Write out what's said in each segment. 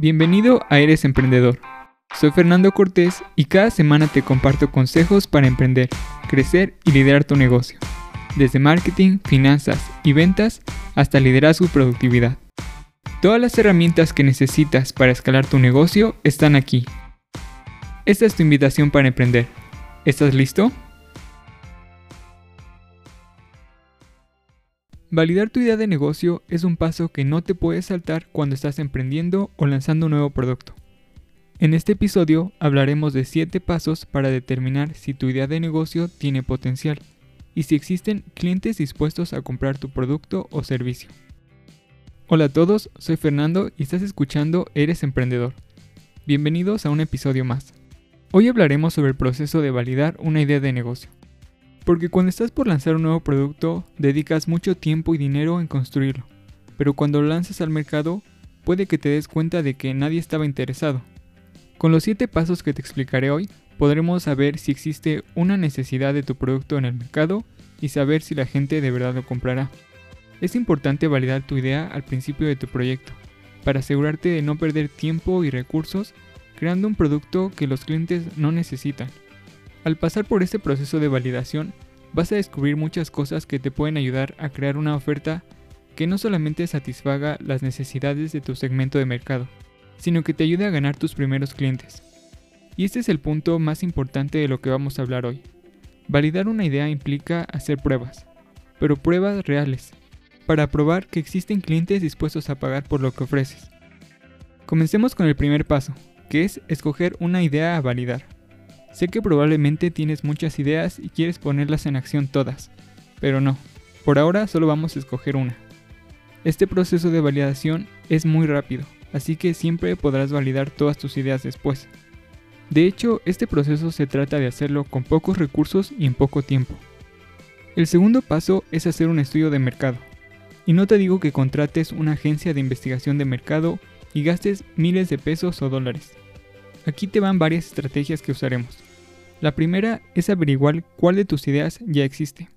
Bienvenido a Eres Emprendedor. Soy Fernando Cortés y cada semana te comparto consejos para emprender, crecer y liderar tu negocio. Desde marketing, finanzas y ventas hasta liderazgo y productividad. Todas las herramientas que necesitas para escalar tu negocio están aquí. Esta es tu invitación para emprender. ¿Estás listo? Validar tu idea de negocio es un paso que no te puedes saltar cuando estás emprendiendo o lanzando un nuevo producto. En este episodio hablaremos de 7 pasos para determinar si tu idea de negocio tiene potencial y si existen clientes dispuestos a comprar tu producto o servicio. Hola a todos, soy Fernando y estás escuchando Eres Emprendedor. Bienvenidos a un episodio más. Hoy hablaremos sobre el proceso de validar una idea de negocio. Porque cuando estás por lanzar un nuevo producto, dedicas mucho tiempo y dinero en construirlo. Pero cuando lo lanzas al mercado, puede que te des cuenta de que nadie estaba interesado. Con los 7 pasos que te explicaré hoy, podremos saber si existe una necesidad de tu producto en el mercado y saber si la gente de verdad lo comprará. Es importante validar tu idea al principio de tu proyecto, para asegurarte de no perder tiempo y recursos creando un producto que los clientes no necesitan. Al pasar por este proceso de validación, vas a descubrir muchas cosas que te pueden ayudar a crear una oferta que no solamente satisfaga las necesidades de tu segmento de mercado, sino que te ayude a ganar tus primeros clientes. Y este es el punto más importante de lo que vamos a hablar hoy. Validar una idea implica hacer pruebas, pero pruebas reales, para probar que existen clientes dispuestos a pagar por lo que ofreces. Comencemos con el primer paso, que es escoger una idea a validar. Sé que probablemente tienes muchas ideas y quieres ponerlas en acción todas, pero no, por ahora solo vamos a escoger una. Este proceso de validación es muy rápido, así que siempre podrás validar todas tus ideas después. De hecho, este proceso se trata de hacerlo con pocos recursos y en poco tiempo. El segundo paso es hacer un estudio de mercado. Y no te digo que contrates una agencia de investigación de mercado y gastes miles de pesos o dólares. Aquí te van varias estrategias que usaremos. La primera es averiguar cuál de tus ideas ya existe.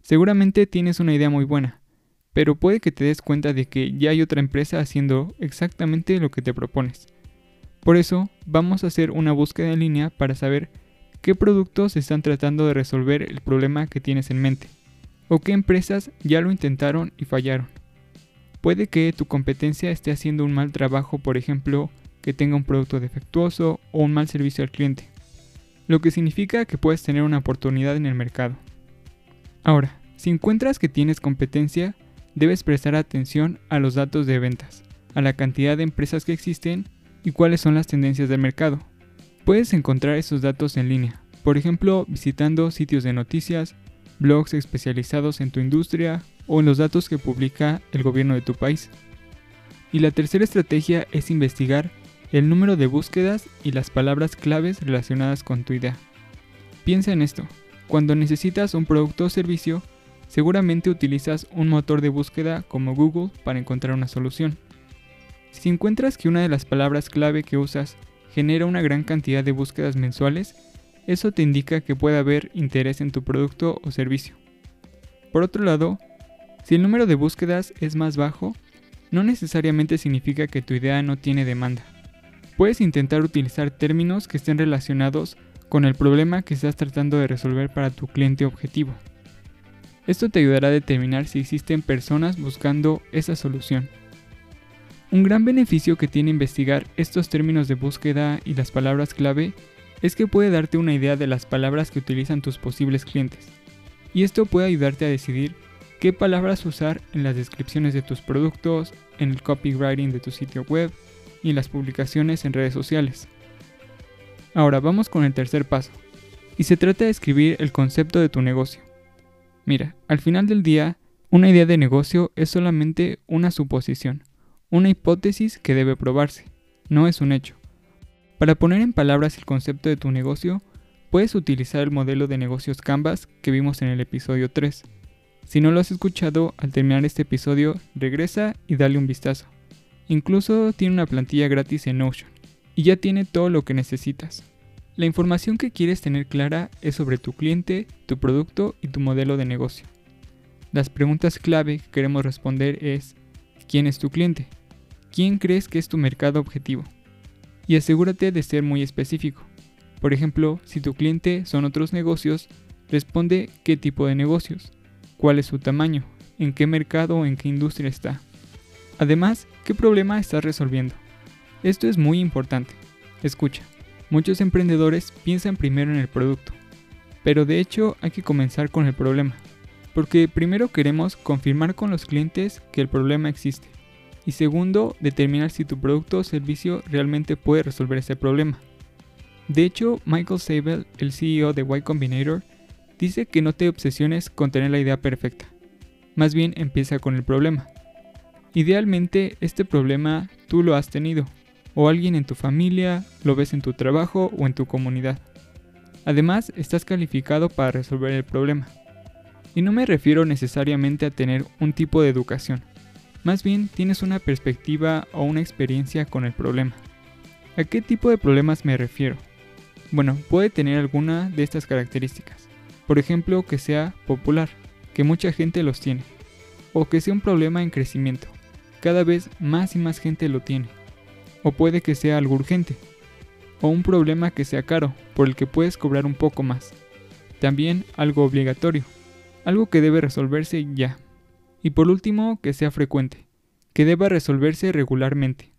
Seguramente tienes una idea muy buena, pero puede que te des cuenta de que ya hay otra empresa haciendo exactamente lo que te propones. Por eso, vamos a hacer una búsqueda en línea para saber qué productos están tratando de resolver el problema que tienes en mente, o qué empresas ya lo intentaron y fallaron. Puede que tu competencia esté haciendo un mal trabajo, por ejemplo, que tenga un producto defectuoso o un mal servicio al cliente lo que significa que puedes tener una oportunidad en el mercado. Ahora, si encuentras que tienes competencia, debes prestar atención a los datos de ventas, a la cantidad de empresas que existen y cuáles son las tendencias del mercado. Puedes encontrar esos datos en línea, por ejemplo, visitando sitios de noticias, blogs especializados en tu industria o en los datos que publica el gobierno de tu país. Y la tercera estrategia es investigar el número de búsquedas y las palabras claves relacionadas con tu idea. Piensa en esto, cuando necesitas un producto o servicio, seguramente utilizas un motor de búsqueda como Google para encontrar una solución. Si encuentras que una de las palabras clave que usas genera una gran cantidad de búsquedas mensuales, eso te indica que puede haber interés en tu producto o servicio. Por otro lado, si el número de búsquedas es más bajo, no necesariamente significa que tu idea no tiene demanda. Puedes intentar utilizar términos que estén relacionados con el problema que estás tratando de resolver para tu cliente objetivo. Esto te ayudará a determinar si existen personas buscando esa solución. Un gran beneficio que tiene investigar estos términos de búsqueda y las palabras clave es que puede darte una idea de las palabras que utilizan tus posibles clientes. Y esto puede ayudarte a decidir qué palabras usar en las descripciones de tus productos, en el copywriting de tu sitio web y las publicaciones en redes sociales. Ahora vamos con el tercer paso, y se trata de escribir el concepto de tu negocio. Mira, al final del día, una idea de negocio es solamente una suposición, una hipótesis que debe probarse, no es un hecho. Para poner en palabras el concepto de tu negocio, puedes utilizar el modelo de negocios Canvas que vimos en el episodio 3. Si no lo has escuchado, al terminar este episodio, regresa y dale un vistazo. Incluso tiene una plantilla gratis en Notion y ya tiene todo lo que necesitas. La información que quieres tener clara es sobre tu cliente, tu producto y tu modelo de negocio. Las preguntas clave que queremos responder es ¿quién es tu cliente? quién crees que es tu mercado objetivo. Y asegúrate de ser muy específico. Por ejemplo, si tu cliente son otros negocios, responde qué tipo de negocios, cuál es su tamaño, en qué mercado o en qué industria está. Además, qué problema estás resolviendo. Esto es muy importante. Escucha, muchos emprendedores piensan primero en el producto, pero de hecho hay que comenzar con el problema, porque primero queremos confirmar con los clientes que el problema existe, y segundo, determinar si tu producto o servicio realmente puede resolver ese problema. De hecho, Michael Sabel, el CEO de Y Combinator, dice que no te obsesiones con tener la idea perfecta. Más bien empieza con el problema. Idealmente este problema tú lo has tenido, o alguien en tu familia, lo ves en tu trabajo o en tu comunidad. Además, estás calificado para resolver el problema. Y no me refiero necesariamente a tener un tipo de educación, más bien tienes una perspectiva o una experiencia con el problema. ¿A qué tipo de problemas me refiero? Bueno, puede tener alguna de estas características. Por ejemplo, que sea popular, que mucha gente los tiene. O que sea un problema en crecimiento. Cada vez más y más gente lo tiene. O puede que sea algo urgente. O un problema que sea caro, por el que puedes cobrar un poco más. También algo obligatorio. Algo que debe resolverse ya. Y por último, que sea frecuente. Que deba resolverse regularmente.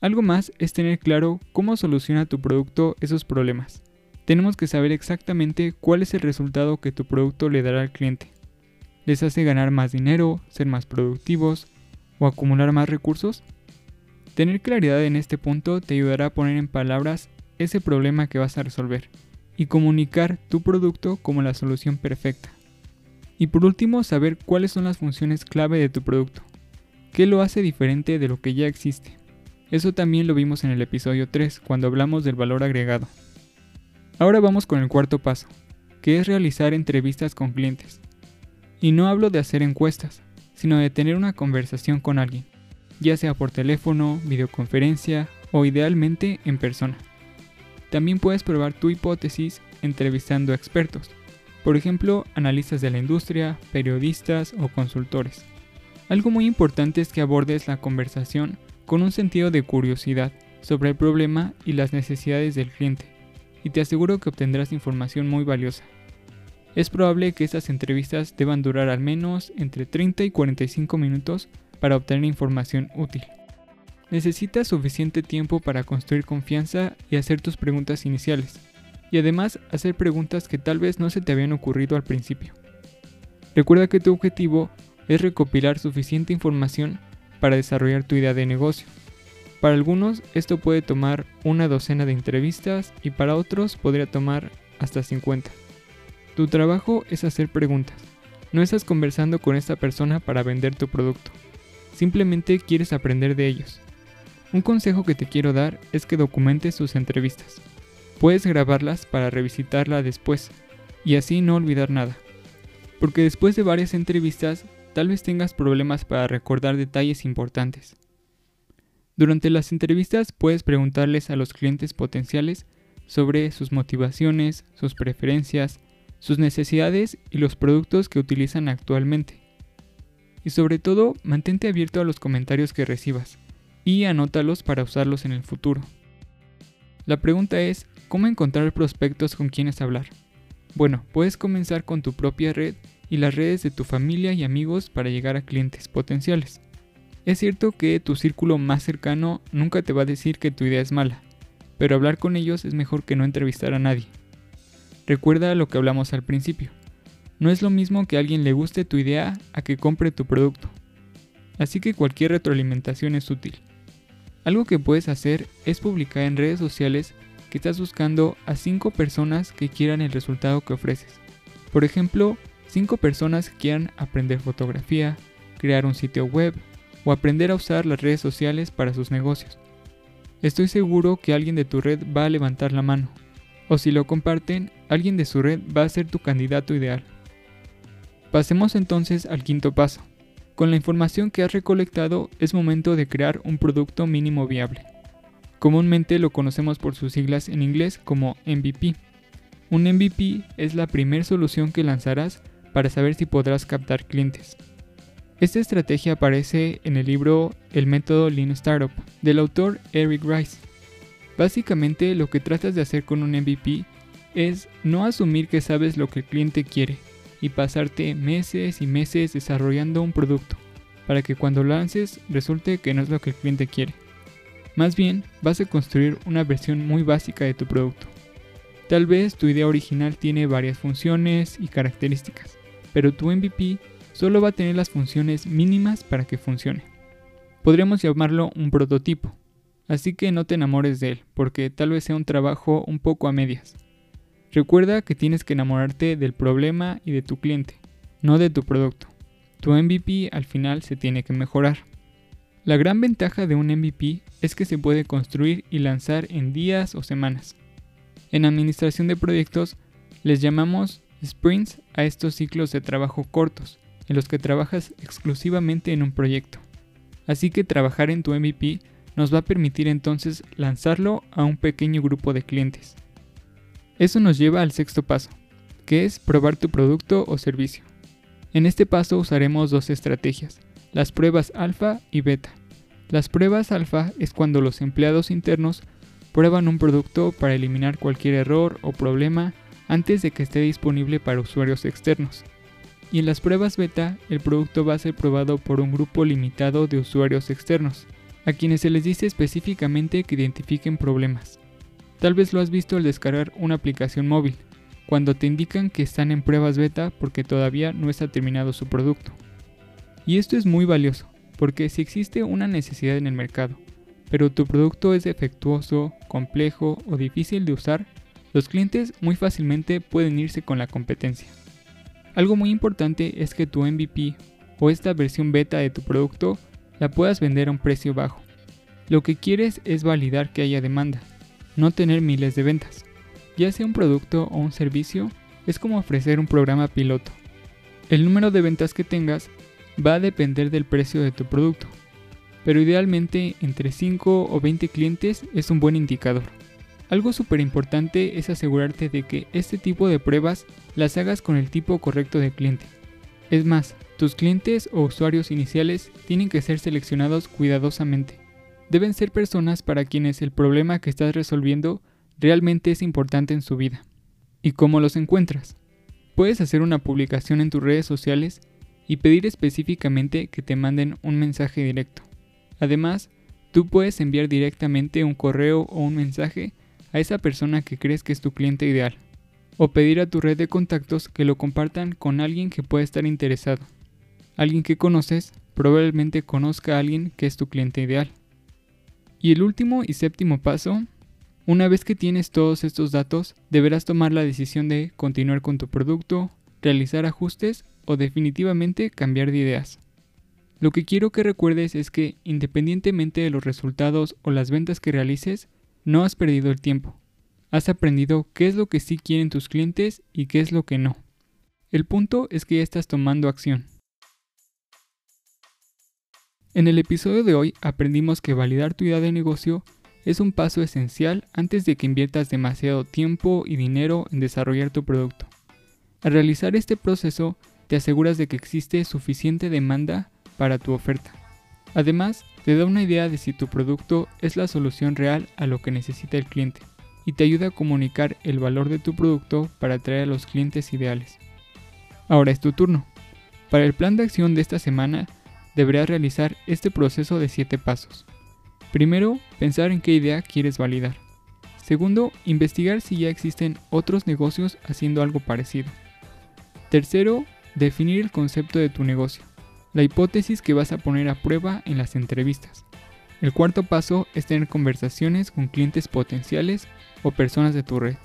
Algo más es tener claro cómo soluciona tu producto esos problemas tenemos que saber exactamente cuál es el resultado que tu producto le dará al cliente. ¿Les hace ganar más dinero, ser más productivos o acumular más recursos? Tener claridad en este punto te ayudará a poner en palabras ese problema que vas a resolver y comunicar tu producto como la solución perfecta. Y por último, saber cuáles son las funciones clave de tu producto. ¿Qué lo hace diferente de lo que ya existe? Eso también lo vimos en el episodio 3 cuando hablamos del valor agregado. Ahora vamos con el cuarto paso, que es realizar entrevistas con clientes. Y no hablo de hacer encuestas, sino de tener una conversación con alguien, ya sea por teléfono, videoconferencia o idealmente en persona. También puedes probar tu hipótesis entrevistando expertos, por ejemplo, analistas de la industria, periodistas o consultores. Algo muy importante es que abordes la conversación con un sentido de curiosidad sobre el problema y las necesidades del cliente y te aseguro que obtendrás información muy valiosa. Es probable que estas entrevistas deban durar al menos entre 30 y 45 minutos para obtener información útil. Necesitas suficiente tiempo para construir confianza y hacer tus preguntas iniciales, y además hacer preguntas que tal vez no se te habían ocurrido al principio. Recuerda que tu objetivo es recopilar suficiente información para desarrollar tu idea de negocio para algunos esto puede tomar una docena de entrevistas y para otros podría tomar hasta 50. Tu trabajo es hacer preguntas. No estás conversando con esta persona para vender tu producto. Simplemente quieres aprender de ellos. Un consejo que te quiero dar es que documentes sus entrevistas. Puedes grabarlas para revisitarla después y así no olvidar nada. Porque después de varias entrevistas tal vez tengas problemas para recordar detalles importantes. Durante las entrevistas puedes preguntarles a los clientes potenciales sobre sus motivaciones, sus preferencias, sus necesidades y los productos que utilizan actualmente. Y sobre todo, mantente abierto a los comentarios que recibas y anótalos para usarlos en el futuro. La pregunta es, ¿cómo encontrar prospectos con quienes hablar? Bueno, puedes comenzar con tu propia red y las redes de tu familia y amigos para llegar a clientes potenciales. Es cierto que tu círculo más cercano nunca te va a decir que tu idea es mala, pero hablar con ellos es mejor que no entrevistar a nadie. Recuerda lo que hablamos al principio. No es lo mismo que a alguien le guste tu idea a que compre tu producto. Así que cualquier retroalimentación es útil. Algo que puedes hacer es publicar en redes sociales que estás buscando a 5 personas que quieran el resultado que ofreces. Por ejemplo, 5 personas que quieran aprender fotografía, crear un sitio web, o aprender a usar las redes sociales para sus negocios. Estoy seguro que alguien de tu red va a levantar la mano, o si lo comparten, alguien de su red va a ser tu candidato ideal. Pasemos entonces al quinto paso. Con la información que has recolectado es momento de crear un producto mínimo viable. Comúnmente lo conocemos por sus siglas en inglés como MVP. Un MVP es la primera solución que lanzarás para saber si podrás captar clientes. Esta estrategia aparece en el libro El método Lean Startup del autor Eric Rice. Básicamente lo que tratas de hacer con un MVP es no asumir que sabes lo que el cliente quiere y pasarte meses y meses desarrollando un producto para que cuando lo lances resulte que no es lo que el cliente quiere. Más bien, vas a construir una versión muy básica de tu producto. Tal vez tu idea original tiene varias funciones y características, pero tu MVP solo va a tener las funciones mínimas para que funcione. Podríamos llamarlo un prototipo, así que no te enamores de él, porque tal vez sea un trabajo un poco a medias. Recuerda que tienes que enamorarte del problema y de tu cliente, no de tu producto. Tu MVP al final se tiene que mejorar. La gran ventaja de un MVP es que se puede construir y lanzar en días o semanas. En administración de proyectos les llamamos sprints a estos ciclos de trabajo cortos, en los que trabajas exclusivamente en un proyecto. Así que trabajar en tu MVP nos va a permitir entonces lanzarlo a un pequeño grupo de clientes. Eso nos lleva al sexto paso, que es probar tu producto o servicio. En este paso usaremos dos estrategias, las pruebas alfa y beta. Las pruebas alfa es cuando los empleados internos prueban un producto para eliminar cualquier error o problema antes de que esté disponible para usuarios externos. Y en las pruebas beta, el producto va a ser probado por un grupo limitado de usuarios externos, a quienes se les dice específicamente que identifiquen problemas. Tal vez lo has visto al descargar una aplicación móvil, cuando te indican que están en pruebas beta porque todavía no está terminado su producto. Y esto es muy valioso, porque si existe una necesidad en el mercado, pero tu producto es defectuoso, complejo o difícil de usar, los clientes muy fácilmente pueden irse con la competencia. Algo muy importante es que tu MVP o esta versión beta de tu producto la puedas vender a un precio bajo. Lo que quieres es validar que haya demanda, no tener miles de ventas. Ya sea un producto o un servicio, es como ofrecer un programa piloto. El número de ventas que tengas va a depender del precio de tu producto, pero idealmente entre 5 o 20 clientes es un buen indicador. Algo súper importante es asegurarte de que este tipo de pruebas las hagas con el tipo correcto de cliente. Es más, tus clientes o usuarios iniciales tienen que ser seleccionados cuidadosamente deben ser personas para quienes el problema que estás resolviendo realmente es importante en su vida. ¿Y cómo los encuentras? Puedes hacer una publicación en tus redes sociales y pedir específicamente que te manden un mensaje directo. Además, tú puedes enviar directamente un correo o un mensaje a esa persona que crees que es tu cliente ideal, o pedir a tu red de contactos que lo compartan con alguien que pueda estar interesado. Alguien que conoces probablemente conozca a alguien que es tu cliente ideal. Y el último y séptimo paso, una vez que tienes todos estos datos, deberás tomar la decisión de continuar con tu producto, realizar ajustes o definitivamente cambiar de ideas. Lo que quiero que recuerdes es que independientemente de los resultados o las ventas que realices, no has perdido el tiempo. Has aprendido qué es lo que sí quieren tus clientes y qué es lo que no. El punto es que ya estás tomando acción. En el episodio de hoy aprendimos que validar tu idea de negocio es un paso esencial antes de que inviertas demasiado tiempo y dinero en desarrollar tu producto. Al realizar este proceso, te aseguras de que existe suficiente demanda para tu oferta. Además, te da una idea de si tu producto es la solución real a lo que necesita el cliente y te ayuda a comunicar el valor de tu producto para atraer a los clientes ideales. Ahora es tu turno. Para el plan de acción de esta semana, deberás realizar este proceso de 7 pasos. Primero, pensar en qué idea quieres validar. Segundo, investigar si ya existen otros negocios haciendo algo parecido. Tercero, definir el concepto de tu negocio, la hipótesis que vas a poner a prueba en las entrevistas. El cuarto paso es tener conversaciones con clientes potenciales o personas de tu red.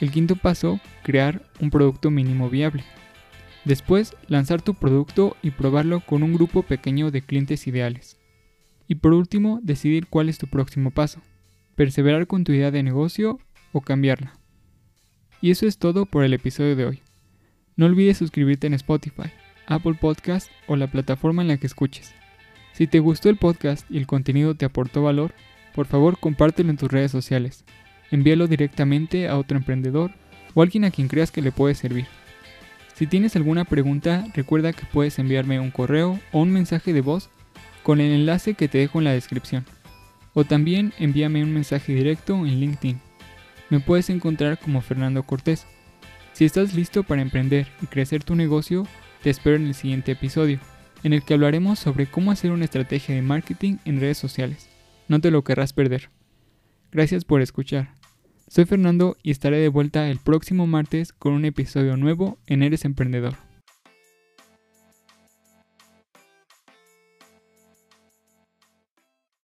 El quinto paso, crear un producto mínimo viable. Después, lanzar tu producto y probarlo con un grupo pequeño de clientes ideales. Y por último, decidir cuál es tu próximo paso. Perseverar con tu idea de negocio o cambiarla. Y eso es todo por el episodio de hoy. No olvides suscribirte en Spotify, Apple Podcast o la plataforma en la que escuches. Si te gustó el podcast y el contenido te aportó valor, por favor compártelo en tus redes sociales. Envíalo directamente a otro emprendedor o alguien a quien creas que le puede servir. Si tienes alguna pregunta, recuerda que puedes enviarme un correo o un mensaje de voz con el enlace que te dejo en la descripción. O también envíame un mensaje directo en LinkedIn. Me puedes encontrar como Fernando Cortés. Si estás listo para emprender y crecer tu negocio, te espero en el siguiente episodio, en el que hablaremos sobre cómo hacer una estrategia de marketing en redes sociales. No te lo querrás perder. Gracias por escuchar. Soy Fernando y estaré de vuelta el próximo martes con un episodio nuevo en Eres Emprendedor.